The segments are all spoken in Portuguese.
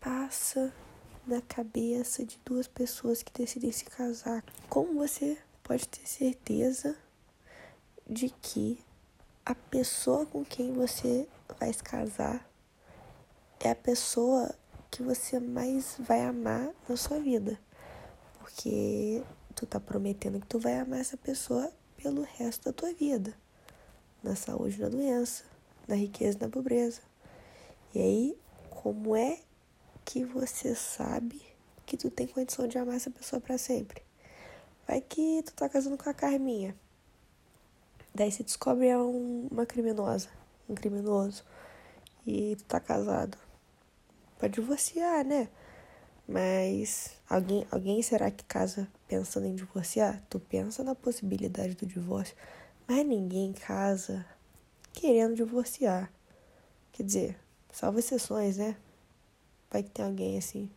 passa na cabeça de duas pessoas que decidem se casar? Como você pode ter certeza de que a pessoa com quem você vai se casar é a pessoa que você mais vai amar na sua vida? Porque tu tá prometendo que tu vai amar essa pessoa pelo resto da tua vida, na saúde, na doença, na riqueza, na pobreza. E aí, como é que você sabe que tu tem condição de amar essa pessoa para sempre? Vai que tu tá casando com a Carminha. Daí você descobre é um, uma criminosa, um criminoso. E tu tá casado. Pode divorciar, né? Mas alguém, alguém será que casa pensando em divorciar? Tu pensa na possibilidade do divórcio, mas ninguém casa querendo divorciar. Quer dizer, salvo exceções, né? Vai que tem alguém assim.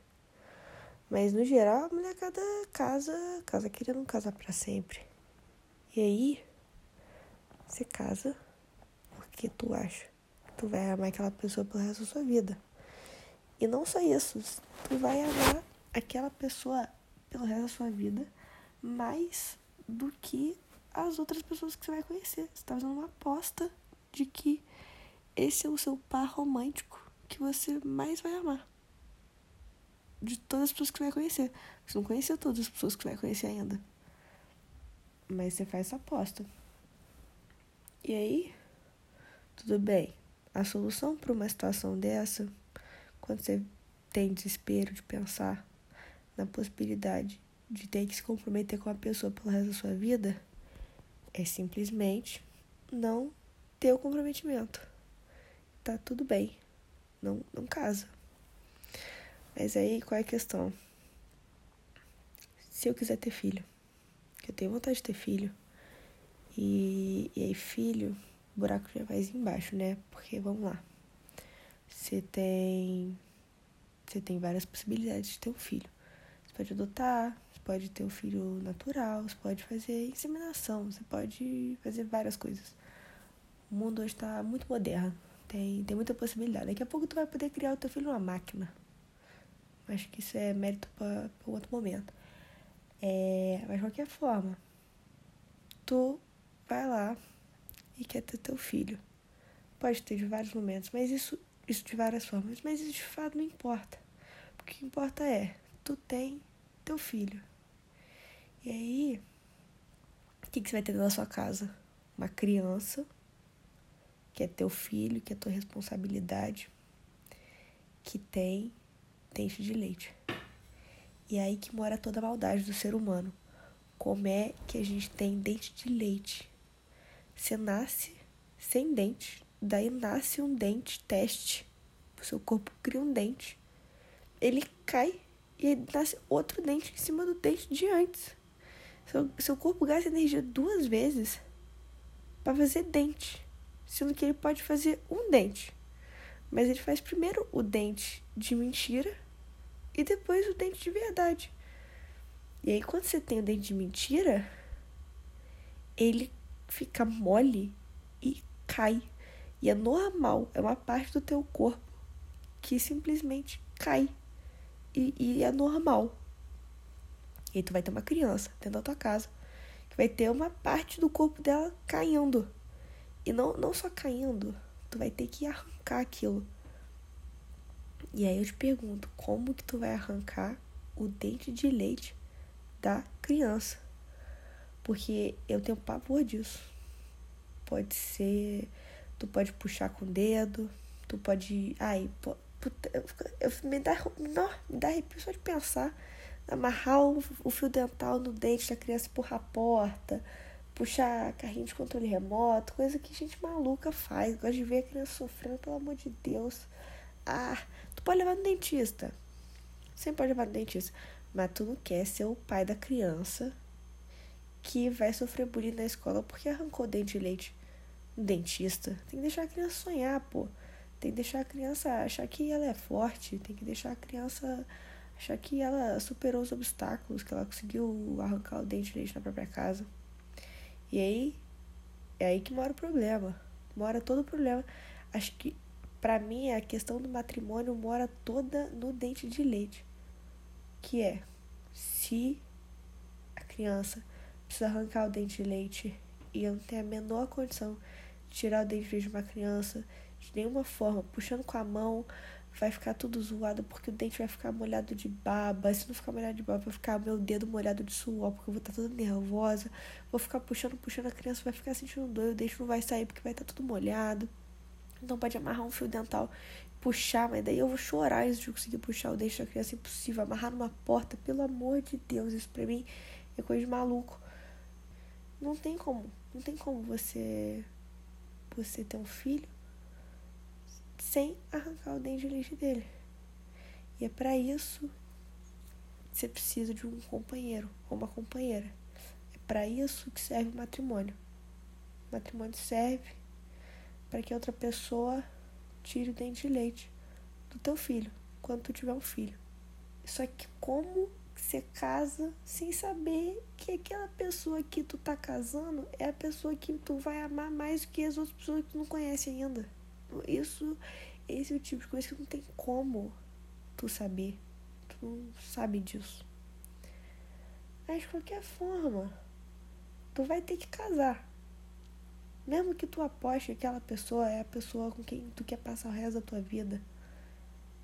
Mas no geral, a mulher cada casa, casa querendo casar para sempre. E aí, você casa porque tu acha que tu vai amar aquela pessoa pelo resto da sua vida. E não só isso, tu vai amar aquela pessoa pelo resto da sua vida mais do que as outras pessoas que você vai conhecer. Você está fazendo uma aposta de que esse é o seu par romântico que você mais vai amar. De todas as pessoas que vai conhecer. Você não conheceu todas as pessoas que vai conhecer ainda. Mas você faz essa aposta. E aí, tudo bem. A solução para uma situação dessa quando você tem desespero de pensar na possibilidade de ter que se comprometer com a pessoa pelo resto da sua vida, é simplesmente não ter o comprometimento. Tá tudo bem. Não, não casa. Mas aí qual é a questão? Se eu quiser ter filho, que eu tenho vontade de ter filho, e, e aí filho, o buraco já é mais embaixo, né? Porque vamos lá. Você tem. Você tem várias possibilidades de ter um filho. Você pode adotar, você pode ter um filho natural, você pode fazer inseminação, você pode fazer várias coisas. O mundo hoje está muito moderno. Tem, tem muita possibilidade. Daqui a pouco tu vai poder criar o teu filho numa máquina. Acho que isso é mérito para outro momento. É, mas de qualquer forma, tu vai lá e quer ter teu filho. Pode ter de vários momentos, mas isso isso de várias formas, mas isso de fato não importa. O que importa é, tu tem teu filho. E aí, o que, que você vai ter na sua casa? Uma criança, que é teu filho, que é tua responsabilidade, que tem dente de leite. E é aí que mora toda a maldade do ser humano. Como é que a gente tem dente de leite? Você nasce sem dente, Daí nasce um dente teste. O seu corpo cria um dente. Ele cai e nasce outro dente em cima do dente de antes. Seu, seu corpo gasta energia duas vezes para fazer dente. Sendo que ele pode fazer um dente. Mas ele faz primeiro o dente de mentira e depois o dente de verdade. E aí, quando você tem o dente de mentira, ele fica mole e cai. E é normal, é uma parte do teu corpo que simplesmente cai. E, e é normal. E aí tu vai ter uma criança dentro da tua casa que vai ter uma parte do corpo dela caindo. E não, não só caindo, tu vai ter que arrancar aquilo. E aí eu te pergunto, como que tu vai arrancar o dente de leite da criança? Porque eu tenho pavor disso. Pode ser tu pode puxar com o dedo, tu pode. Ai, puta, eu, eu, me, dá, não, me dá arrepio só de pensar. Amarrar o, o fio dental no dente da criança empurrar a porta, puxar carrinho de controle remoto, coisa que gente maluca faz. Gosta de ver a criança sofrendo, pelo amor de Deus. Ah, tu pode levar no dentista. Sempre pode levar no dentista. Mas tu não quer ser o pai da criança que vai sofrer bullying na escola porque arrancou dente de leite dentista. Tem que deixar a criança sonhar, pô. Tem que deixar a criança achar que ela é forte. Tem que deixar a criança achar que ela superou os obstáculos, que ela conseguiu arrancar o dente de leite na própria casa. E aí, é aí que mora o problema. Mora todo o problema. Acho que para mim, a questão do matrimônio mora toda no dente de leite. Que é, se a criança precisa arrancar o dente de leite e eu não tenho a menor condição de tirar o dente de leite de uma criança de nenhuma forma, puxando com a mão, vai ficar tudo zoado porque o dente vai ficar molhado de baba. Se não ficar molhado de baba, vai ficar meu dedo molhado de suor porque eu vou estar toda nervosa. Vou ficar puxando, puxando a criança, vai ficar sentindo dor, o dente não vai sair porque vai estar tudo molhado. Então pode amarrar um fio dental, puxar, mas daí eu vou chorar antes de conseguir puxar o dente da criança. Impossível. Amarrar numa porta, pelo amor de Deus, isso pra mim é coisa de maluco. Não tem como. Não tem como você você ter um filho sem arrancar o dente de leite dele. E é para isso que você precisa de um companheiro ou uma companheira. É para isso que serve o matrimônio. O matrimônio serve para que outra pessoa tire o dente de leite do teu filho, quando tu tiver um filho. Só que como você casa sem saber que aquela pessoa que tu tá casando é a pessoa que tu vai amar mais do que as outras pessoas que tu não conhece ainda. Isso, esse é o tipo de coisa que não tem como tu saber. Tu não sabe disso. Mas de qualquer forma, tu vai ter que casar. Mesmo que tu aposte que aquela pessoa é a pessoa com quem tu quer passar o resto da tua vida.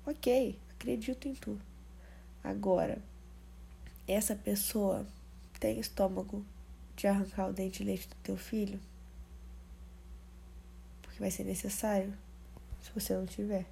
Ok, acredito em tu. Agora, essa pessoa tem estômago de arrancar o dente de leite do teu filho? Porque vai ser necessário se você não tiver.